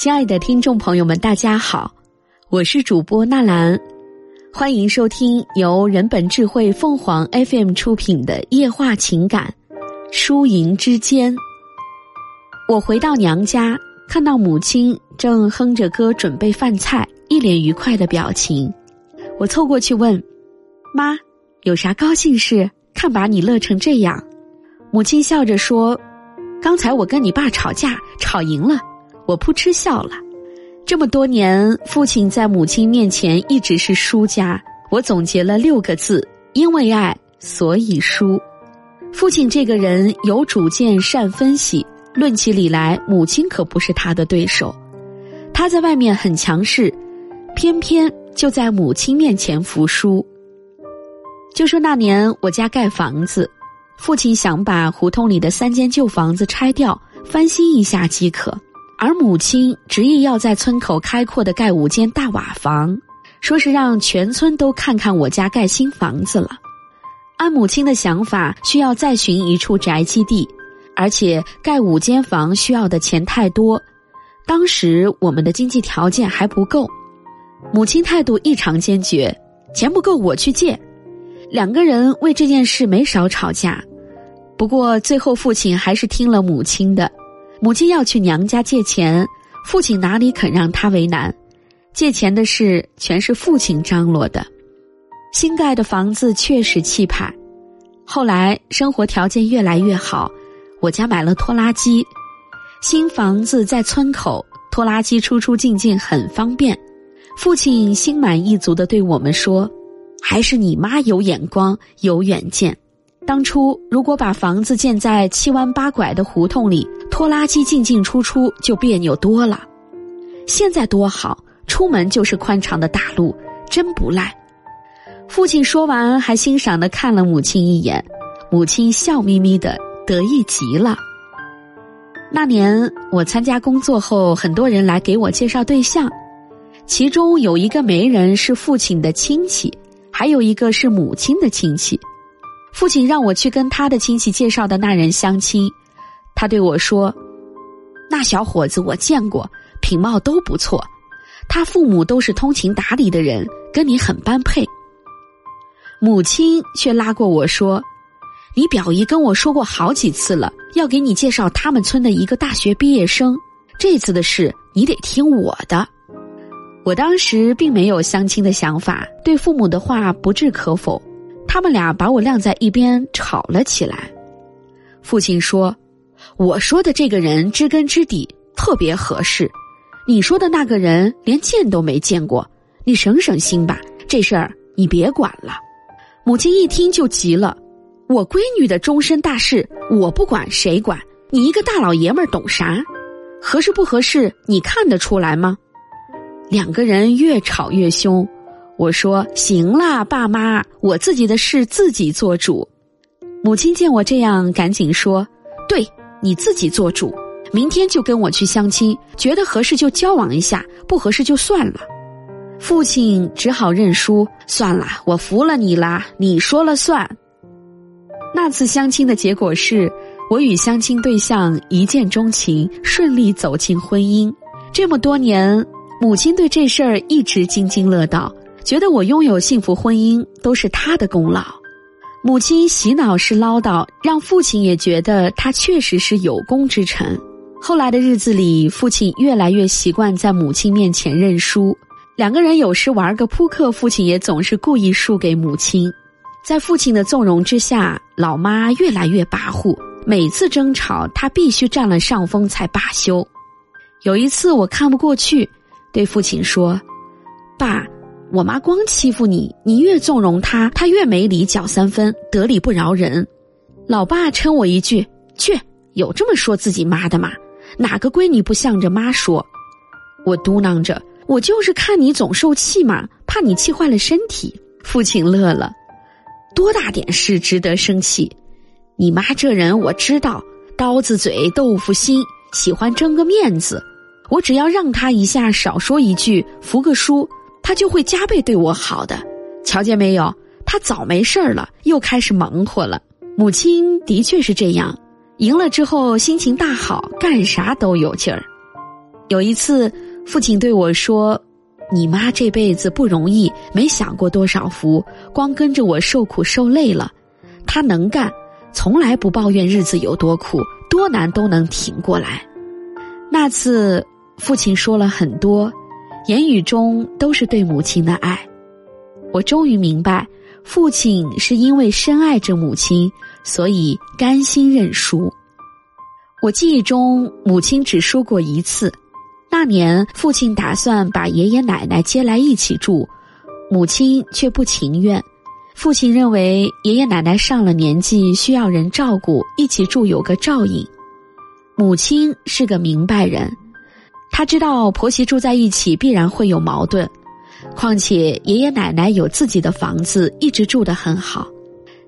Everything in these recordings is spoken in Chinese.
亲爱的听众朋友们，大家好，我是主播纳兰，欢迎收听由人本智慧凤凰 FM 出品的《夜话情感》，输赢之间。我回到娘家，看到母亲正哼着歌准备饭菜，一脸愉快的表情。我凑过去问：“妈，有啥高兴事？看把你乐成这样。”母亲笑着说：“刚才我跟你爸吵架，吵赢了。”我扑哧笑了。这么多年，父亲在母亲面前一直是输家。我总结了六个字：因为爱，所以输。父亲这个人有主见，善分析。论起理来，母亲可不是他的对手。他在外面很强势，偏偏就在母亲面前服输。就说那年我家盖房子，父亲想把胡同里的三间旧房子拆掉，翻新一下即可。而母亲执意要在村口开阔的盖五间大瓦房，说是让全村都看看我家盖新房子了。按母亲的想法，需要再寻一处宅基地，而且盖五间房需要的钱太多，当时我们的经济条件还不够。母亲态度异常坚决，钱不够我去借。两个人为这件事没少吵架，不过最后父亲还是听了母亲的。母亲要去娘家借钱，父亲哪里肯让他为难？借钱的事全是父亲张罗的。新盖的房子确实气派。后来生活条件越来越好，我家买了拖拉机，新房子在村口，拖拉机出出进进很方便。父亲心满意足的对我们说：“还是你妈有眼光，有远见。当初如果把房子建在七弯八拐的胡同里。”拖拉机进进出出就别扭多了，现在多好，出门就是宽敞的大路，真不赖。父亲说完，还欣赏的看了母亲一眼，母亲笑眯眯的，得意极了。那年我参加工作后，很多人来给我介绍对象，其中有一个媒人是父亲的亲戚，还有一个是母亲的亲戚。父亲让我去跟他的亲戚介绍的那人相亲。他对我说：“那小伙子我见过，品貌都不错。他父母都是通情达理的人，跟你很般配。”母亲却拉过我说：“你表姨跟我说过好几次了，要给你介绍他们村的一个大学毕业生。这次的事你得听我的。”我当时并没有相亲的想法，对父母的话不置可否。他们俩把我晾在一边吵了起来。父亲说。我说的这个人知根知底，特别合适。你说的那个人连见都没见过，你省省心吧。这事儿你别管了。母亲一听就急了：“我闺女的终身大事，我不管谁管？你一个大老爷们儿懂啥？合适不合适？你看得出来吗？”两个人越吵越凶。我说：“行了，爸妈，我自己的事自己做主。”母亲见我这样，赶紧说：“对。”你自己做主，明天就跟我去相亲，觉得合适就交往一下，不合适就算了。父亲只好认输，算了，我服了你啦，你说了算。那次相亲的结果是，我与相亲对象一见钟情，顺利走进婚姻。这么多年，母亲对这事儿一直津津乐道，觉得我拥有幸福婚姻都是她的功劳。母亲洗脑式唠叨，让父亲也觉得他确实是有功之臣。后来的日子里，父亲越来越习惯在母亲面前认输。两个人有时玩个扑克，父亲也总是故意输给母亲。在父亲的纵容之下，老妈越来越跋扈。每次争吵，他必须占了上风才罢休。有一次，我看不过去，对父亲说：“爸。”我妈光欺负你，你越纵容她，她越没理搅三分，得理不饶人。老爸嗔我一句：“去，有这么说自己妈的吗？哪个闺女不向着妈说？”我嘟囔着：“我就是看你总受气嘛，怕你气坏了身体。”父亲乐了：“多大点事值得生气？你妈这人我知道，刀子嘴豆腐心，喜欢争个面子。我只要让她一下，少说一句，服个输。”他就会加倍对我好的，瞧见没有？他早没事儿了，又开始忙活了。母亲的确是这样，赢了之后心情大好，干啥都有劲儿。有一次，父亲对我说：“你妈这辈子不容易，没享过多少福，光跟着我受苦受累了。她能干，从来不抱怨日子有多苦，多难都能挺过来。”那次，父亲说了很多，言语中都是对母亲的爱。我终于明白，父亲是因为深爱着母亲，所以甘心认输。我记忆中，母亲只输过一次。那年，父亲打算把爷爷奶奶接来一起住，母亲却不情愿。父亲认为爷爷奶奶上了年纪，需要人照顾，一起住有个照应。母亲是个明白人，她知道婆媳住在一起必然会有矛盾，况且爷爷奶奶有自己的房子，一直住得很好。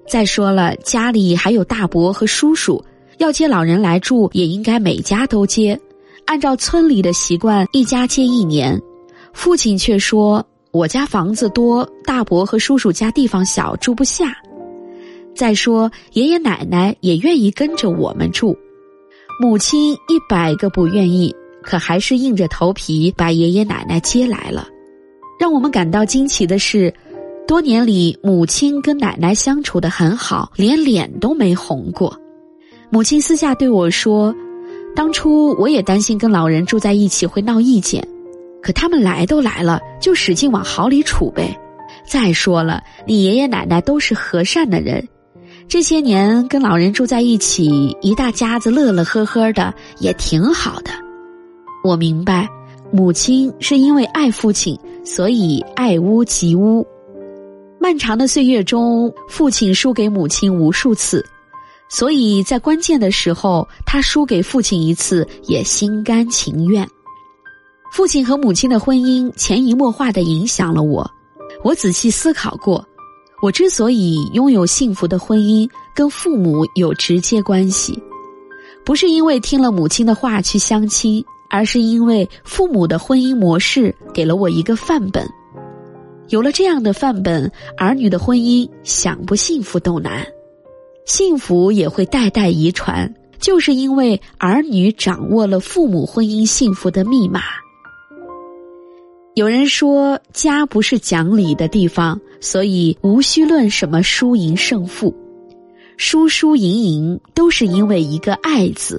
再说了，家里还有大伯和叔叔。要接老人来住，也应该每家都接。按照村里的习惯，一家接一年。父亲却说：“我家房子多，大伯和叔叔家地方小，住不下。再说爷爷奶奶也愿意跟着我们住。”母亲一百个不愿意，可还是硬着头皮把爷爷奶奶接来了。让我们感到惊奇的是，多年里母亲跟奶奶相处的很好，连脸都没红过。母亲私下对我说：“当初我也担心跟老人住在一起会闹意见，可他们来都来了，就使劲往好里处呗。再说了，你爷爷奶奶都是和善的人，这些年跟老人住在一起，一大家子乐乐呵呵的，也挺好的。我明白，母亲是因为爱父亲，所以爱屋及乌。漫长的岁月中，父亲输给母亲无数次。”所以在关键的时候，他输给父亲一次也心甘情愿。父亲和母亲的婚姻潜移默化的影响了我。我仔细思考过，我之所以拥有幸福的婚姻，跟父母有直接关系，不是因为听了母亲的话去相亲，而是因为父母的婚姻模式给了我一个范本。有了这样的范本，儿女的婚姻想不幸福都难。幸福也会代代遗传，就是因为儿女掌握了父母婚姻幸福的密码。有人说，家不是讲理的地方，所以无需论什么输赢胜负，输输赢赢都是因为一个“爱”字。